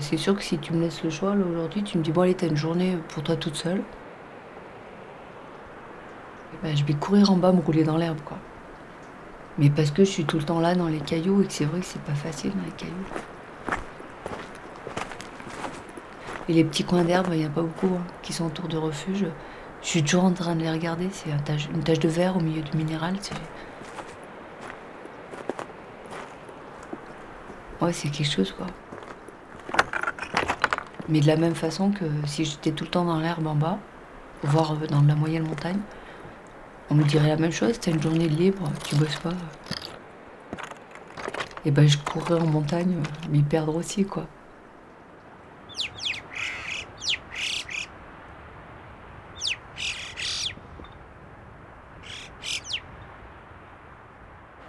C'est sûr que si tu me laisses le choix, là, aujourd'hui, tu me dis, bon, allez, t'as une journée pour toi toute seule. Eh ben, je vais courir en bas, me rouler dans l'herbe, quoi. Mais parce que je suis tout le temps là dans les cailloux et que c'est vrai que c'est pas facile dans les cailloux. Et les petits coins d'herbe, il n'y a pas beaucoup hein, qui sont autour de refuge. Je suis toujours en train de les regarder. C'est une tache de verre au milieu du minéral. Ouais, c'est quelque chose, quoi. Mais de la même façon que si j'étais tout le temps dans l'herbe en bas, voire dans la moyenne montagne, on me dirait la même chose, t'as une journée libre, tu bosses pas. Et ben je courrais en montagne, m'y perdre aussi quoi.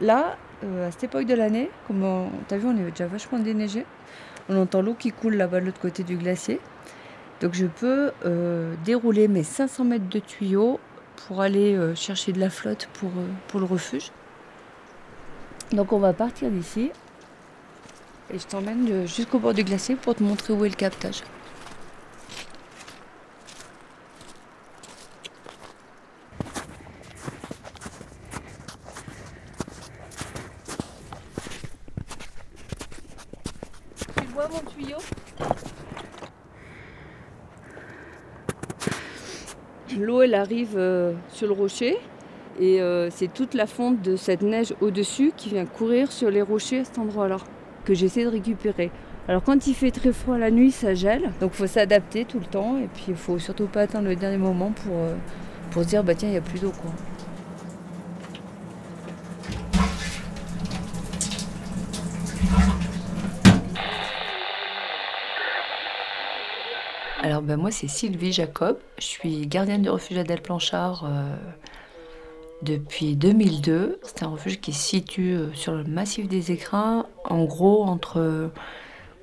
Là, euh, à cette époque de l'année, comme t'as vu, on est déjà vachement déneigé. On entend l'eau qui coule là-bas de l'autre côté du glacier. Donc je peux euh, dérouler mes 500 mètres de tuyaux pour aller euh, chercher de la flotte pour, euh, pour le refuge. Donc on va partir d'ici et je t'emmène jusqu'au bord du glacier pour te montrer où est le captage. Tu vois mon tuyau L'eau, elle arrive euh, sur le rocher et euh, c'est toute la fonte de cette neige au-dessus qui vient courir sur les rochers à cet endroit-là que j'essaie de récupérer. Alors quand il fait très froid la nuit, ça gèle, donc il faut s'adapter tout le temps et puis il faut surtout pas attendre le dernier moment pour, euh, pour se dire bah tiens il n'y a plus d'eau. Alors ben moi c'est Sylvie Jacob, je suis gardienne du refuge Adèle Planchard euh, depuis 2002. C'est un refuge qui se situe euh, sur le massif des Écrins, en gros entre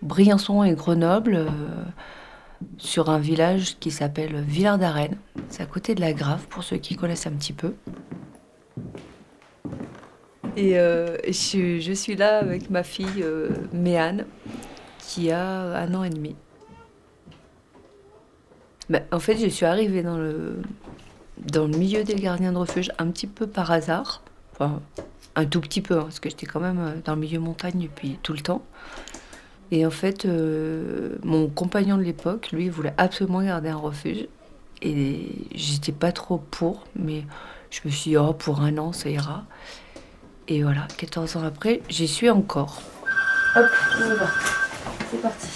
Briançon et Grenoble, euh, sur un village qui s'appelle Villard d'Arène. C'est à côté de la Grave pour ceux qui connaissent un petit peu. Et je, je, suis là avec ma fille Méane qui a un an et demi. Bah, en fait, je suis arrivée dans le, dans le milieu des gardiens de refuge un petit peu par hasard. Enfin, un tout petit peu, hein, parce que j'étais quand même euh, dans le milieu montagne depuis tout le temps. Et en fait, euh, mon compagnon de l'époque, lui, voulait absolument garder un refuge. Et j'étais pas trop pour, mais je me suis dit, oh, pour un an, ça ira. Et voilà, 14 ans après, j'y suis encore. Hop, on y va. C'est parti.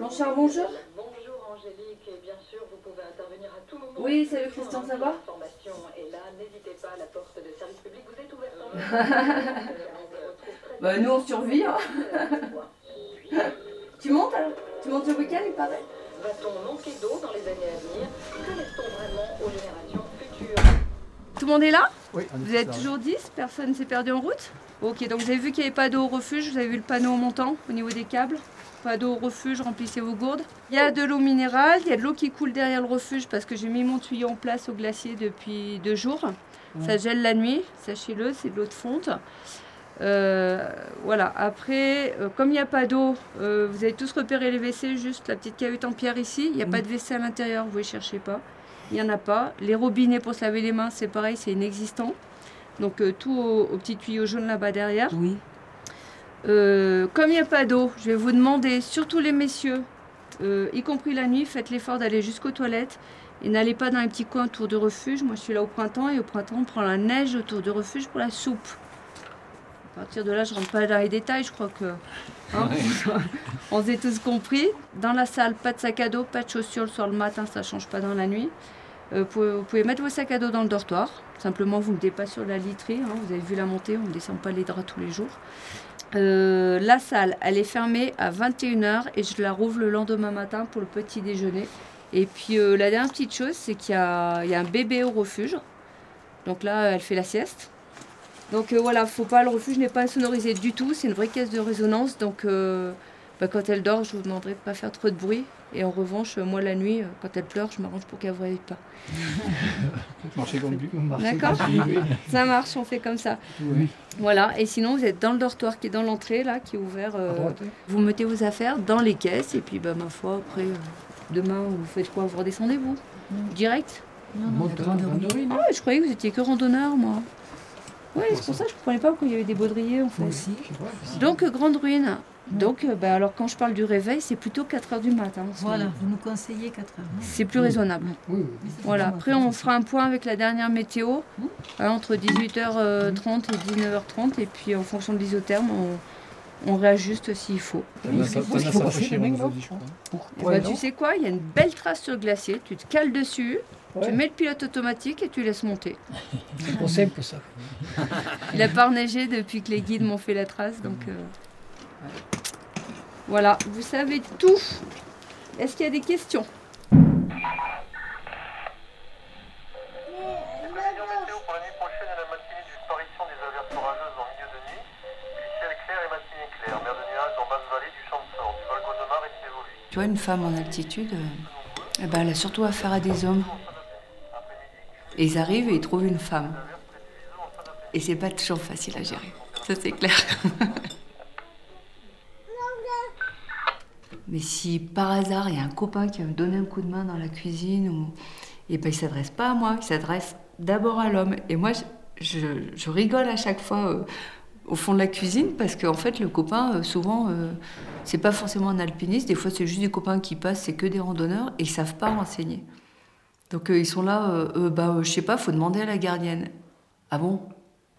Blanchard, bonjour. Bonjour Angélique, et bien sûr, vous pouvez intervenir à tout moment. Oui, salut Christian, ça va L'information est là, n'hésitez pas, la porte de service public vous est ouverte. bah, nous on survit. Hein. tu montes alors Tu montes le week-end, il paraît Va-t-on manquer d'eau dans les années à venir Que laisse-t-on vraiment aux générations futures Tout le monde est là Oui, Vous êtes toujours 10 Personne ne s'est perdu en route Ok, donc vous avez vu qu'il n'y avait pas d'eau au refuge, vous avez vu le panneau montant au niveau des câbles pas d'eau au refuge, remplissez vos gourdes. Il y a de l'eau minérale, il y a de l'eau qui coule derrière le refuge parce que j'ai mis mon tuyau en place au glacier depuis deux jours. Ça gèle la nuit, sachez-le, c'est de l'eau de fonte. Euh, voilà, après, euh, comme il n'y a pas d'eau, euh, vous avez tous repéré les WC, juste la petite cavette en pierre ici. Il n'y a pas de WC à l'intérieur, vous ne cherchez pas. Il n'y en a pas. Les robinets pour se laver les mains, c'est pareil, c'est inexistant. Donc tout au, au, petit tuyau jaune là-bas derrière. Oui. Euh, comme il n'y a pas d'eau, je vais vous demander, surtout les messieurs, euh, y compris la nuit, faites l'effort d'aller jusqu'aux toilettes et n'allez pas dans les petits coins autour du refuge. Moi, je suis là au printemps et au printemps, on prend la neige autour du refuge pour la soupe. À partir de là, je rentre pas dans les détails, je crois que hein, on s'est tous compris. Dans la salle, pas de sac à dos, pas de chaussures le soir, le matin, ça change pas dans la nuit. Euh, vous, pouvez, vous, pouvez, mettre vos sacs à dos dans le dortoir. Simplement, vous ne mettez pas sur la literie. Hein, vous avez vu la montée, on ne descend pas les draps tous les jours. Euh, la salle, elle est fermée à 21h et je la rouvre le lendemain matin pour le petit déjeuner. Et puis euh, la dernière petite chose, c'est qu'il y, y a, un bébé au refuge. Donc là, elle fait la sieste. Donc euh, voilà, faut pas, le refuge n'est pas sonorisé du tout, c'est une vraie caisse de résonance. Donc Bah, quand elle dort, je vous demanderai de pas faire trop de bruit. Et en revanche, euh, moi la nuit, euh, quand elle pleure, je m'arrange pour qu'elle ne voie pas. Marcher comme lui. D'accord Ça marche, on fait comme ça. Oui. Voilà, et sinon vous êtes dans le dortoir qui est dans l'entrée, là, qui est ouvert. euh, vous mettez vos affaires dans les caisses, et puis bah, ma foi, après, euh, demain, vous faites quoi? Vous redescendez, vous? Direct? Mandarine. Ah je croyais que vous étiez que randonneur, moi. Oui, c'est pour ça que je ne comprenais pas pourquoi il y avait des baudriers, en fait. Sais pas. Donc, grande ruine. Donc, euh, bah, alors quand je parle du réveil, c'est plutôt 4 heures du matin. Voilà, moment. vous nous conseillez 4 heures. hein. C'est plus raisonnable. Oui, oui. Voilà, après on fera un point avec la dernière météo, hein, entre 18h30 et 19h30, et puis en fonction de l'isotherme, on, on réajuste s'il faut. Et bah, tu sais quoi, il y a une belle trace sur le glacier, tu te cales dessus, tu mets le pilote automatique et tu laisses monter. C'est pas simple que ça. Il n'a pas neigé depuis que les guides m'ont fait la trace, donc euh, voilà, vous savez tout. Est-ce qu'il y a des questions? Tu vois, une femme en altitude, euh, eh ben, elle a surtout affaire à des hommes. Et ils arrivent et ils trouvent une femme. Et c'est pas toujours facile à gérer. Ça, c'est clair. Mais si par hasard il y a un copain qui va me donner un coup de main dans la cuisine, et ben, il s'adresse pas à moi, il s'adresse d'abord à l'homme. Et moi, je, rigole à chaque fois euh, au fond de la cuisine parce qu'en fait, le copain, euh, souvent, euh, c'est pas forcément un alpiniste. Des fois, c'est juste des copains qui passent, c'est que des randonneurs et ils savent pas renseigner. Donc euh, ils sont là, bah, je sais pas, faut demander à la gardienne. Ah bon?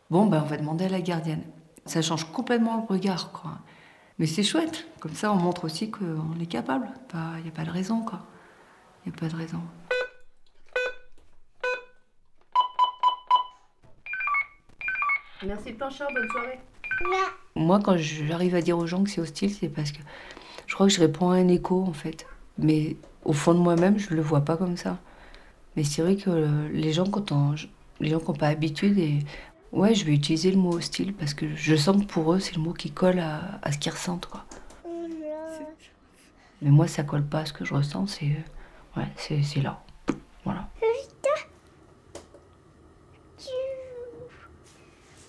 Bon, ben on va demander à la gardienne. Ça change complètement le regard, quoi. Mais c'est chouette. Comme ça, on montre aussi qu'on est capable. Il n'y a pas de raison, quoi. Il n'y a pas de raison. Merci Planchard, bonne soirée. Moi, quand j'arrive à dire aux gens que c'est hostile, c'est parce que je crois que je réponds à un écho, en fait. Mais au fond de moi-même, je le vois pas comme ça. Mais c'est vrai que euh, les gens, quand on- les gens qui n'ont pas habitude, et ouais, je vais utiliser le mot hostile parce que je sens que pour eux, c'est le mot qui colle à, ce qu'ils ressentent, quoi. Mais moi, ça colle pas à ce que je ressens, c'est euh, ouais, c'est c'est là. Voilà.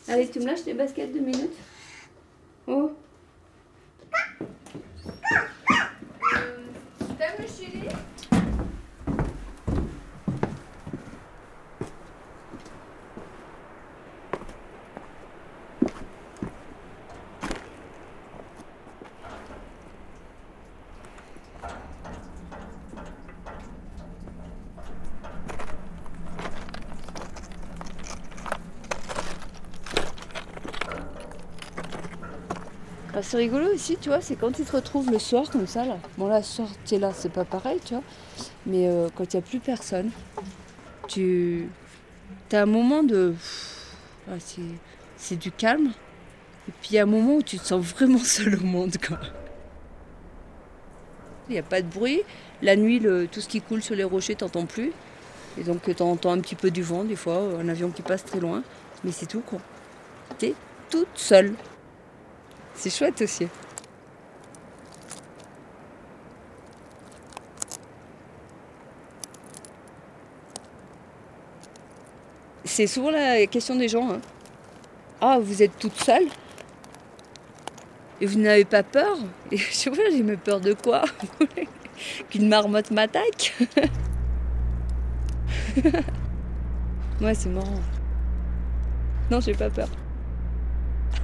Allez, tu me lâches tes baskets deux minutes? Ah, c'est rigolo aussi, tu vois, c'est quand tu te retrouves le soir comme ça, là. Bon, là, ce soir, tu es là, c'est pas pareil, tu vois. Mais euh, quand il n'y a plus personne, tu as un moment de. Ah, c'est- du calme. Et puis il y a un moment où tu te sens vraiment seul au monde, quoi. Il n'y a pas de bruit. La nuit, le- tout ce qui coule sur les rochers, t'entends plus. Et donc, tu entends un petit peu du vent, des fois, un avion qui passe très loin. Mais c'est tout, quoi. T'es toute seule. C'est chouette aussi. C'est souvent la question des gens. hein. Ah, vous êtes toute seule? Et vous n'avez pas peur? Et je j'ai mais peur de quoi? Qu'une marmotte m'attaque? Ouais, c'est marrant. Non, j'ai pas peur.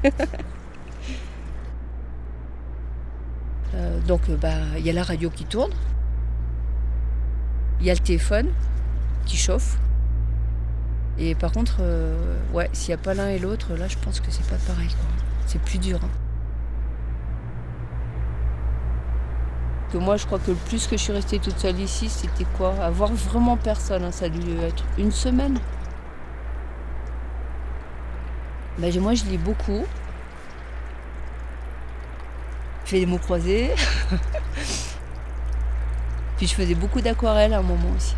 Euh, donc, euh, bah, il y a la radio qui tourne. Il y a le téléphone qui chauffe. Et par contre, euh, ouais, s'il n'y a pas l'un et l'autre, là, je pense que c'est pas pareil. C'est plus dur. hein. Que moi, je crois que le plus que je suis restée toute seule ici, c'était quoi? Avoir vraiment personne. hein, ça a dû être une semaine. Ben, moi, je lis beaucoup. Je fais des mots croisés. Puis je faisais beaucoup d'aquarelle à un moment aussi.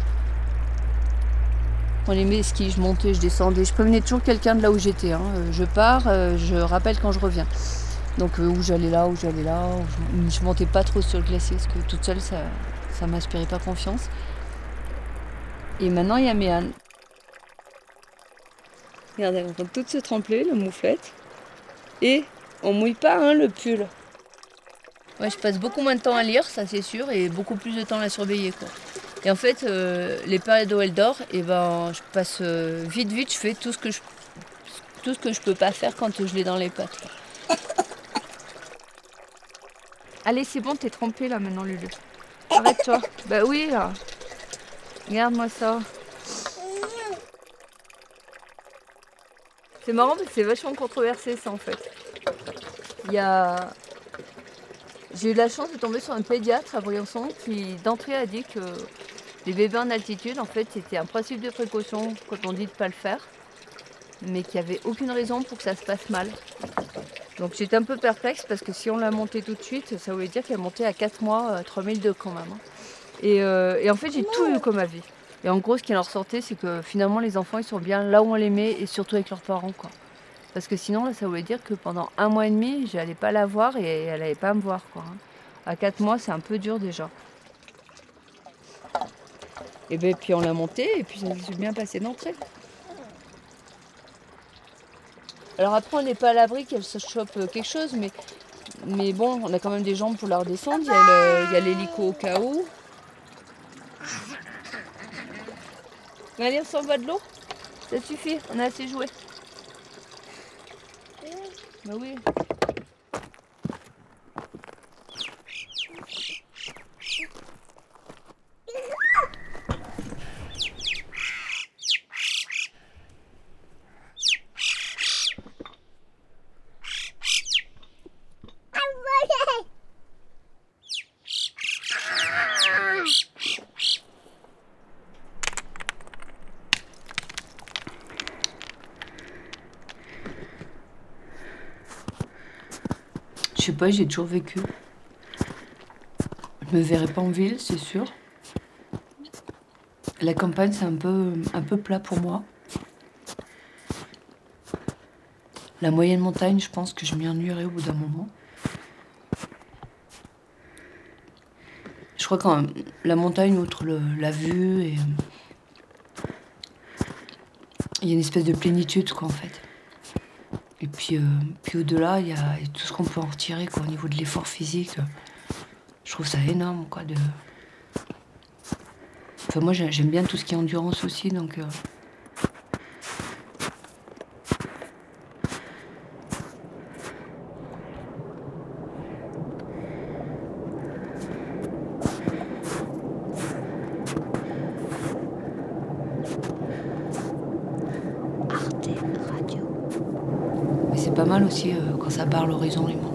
On aimait les skis, je montais, je descendais. Je prévenais toujours quelqu'un de là où j'étais. hein. Euh, Je pars, euh, je rappelle quand je reviens. Donc euh, où j'allais là, où j'allais là, où je, je montais pas trop sur le glacier parce que toute seule ça, ça m'inspirait pas confiance. Et maintenant il y a Méane. Regardez, vont toutes se tremper, le mouflette. Et on mouille pas hein, le pull. Ouais, je passe beaucoup moins de temps à lire, ça c'est sûr, et beaucoup plus de temps à la surveiller. Quoi. Et en fait, euh, les périodes où elle dort, et ben, je passe euh, vite, vite, je fais tout ce que je, tout ce que je peux pas faire quand je l'ai dans les pattes. Allez, c'est bon, t'es trompé là maintenant, Lulu. Arrête-toi. bah oui, là. Regarde-moi ça. C'est marrant parce que c'est vachement controversé ça en fait. Il y a. J'ai eu la chance de tomber sur un pédiatre à Briançon qui d'entrée a dit que les bébés en altitude, en fait, c'était un principe de précaution quand on dit de ne pas le faire, mais qu'il n'y avait aucune raison pour que ça se passe mal. Donc j'étais un peu perplexe parce que si on l'a montée tout de suite, ça voulait dire qu'elle montait à 4 mois, euh, 3002 quand même. hein. Et, euh, et en fait, j'ai tout eu comme avis. Et en gros, ce qui en ressortait, c'est que finalement, les enfants, ils sont bien là où on les met et surtout avec leurs parents. Parce que sinon, ça voulait dire que pendant un mois et demi, j'allais pas la voir et elle n'allait pas me voir. Quoi, hein. À 4 mois, c'est un peu dur déjà. Et ben, puis on l'a montée et puis ça s'est bien passé d'entrée. Alors après, on n'est pas à l'abri qu'elle se chope euh, quelque chose, mais, mais bon, on a quand même des jambes pour la redescendre. Il y a l'hélico au cas où. Allez, on s'en va de l'eau Ça suffit, on a assez joué. Bah oui. Je sais pas, j'ai toujours vécu. Je me verrai pas en ville, c'est sûr. La campagne, c'est un peu, un peu plat pour moi. La moyenne montagne, je pense que je m'y ennuierai au bout d'un moment. Je crois quand même, la montagne, outre la vue, et, il y a une espèce de plénitude, quoi, en fait. Et puis, euh, puis au-delà, il y a tout ce qu'on peut en retirer quoi, au niveau de l'effort physique. Je trouve ça énorme. Quoi, de... enfin, moi, j'ai- j'aime bien tout ce qui est endurance aussi. Donc, euh, mais c'est pas mal aussi euh, quand ça barre l'horizon, les montagnes.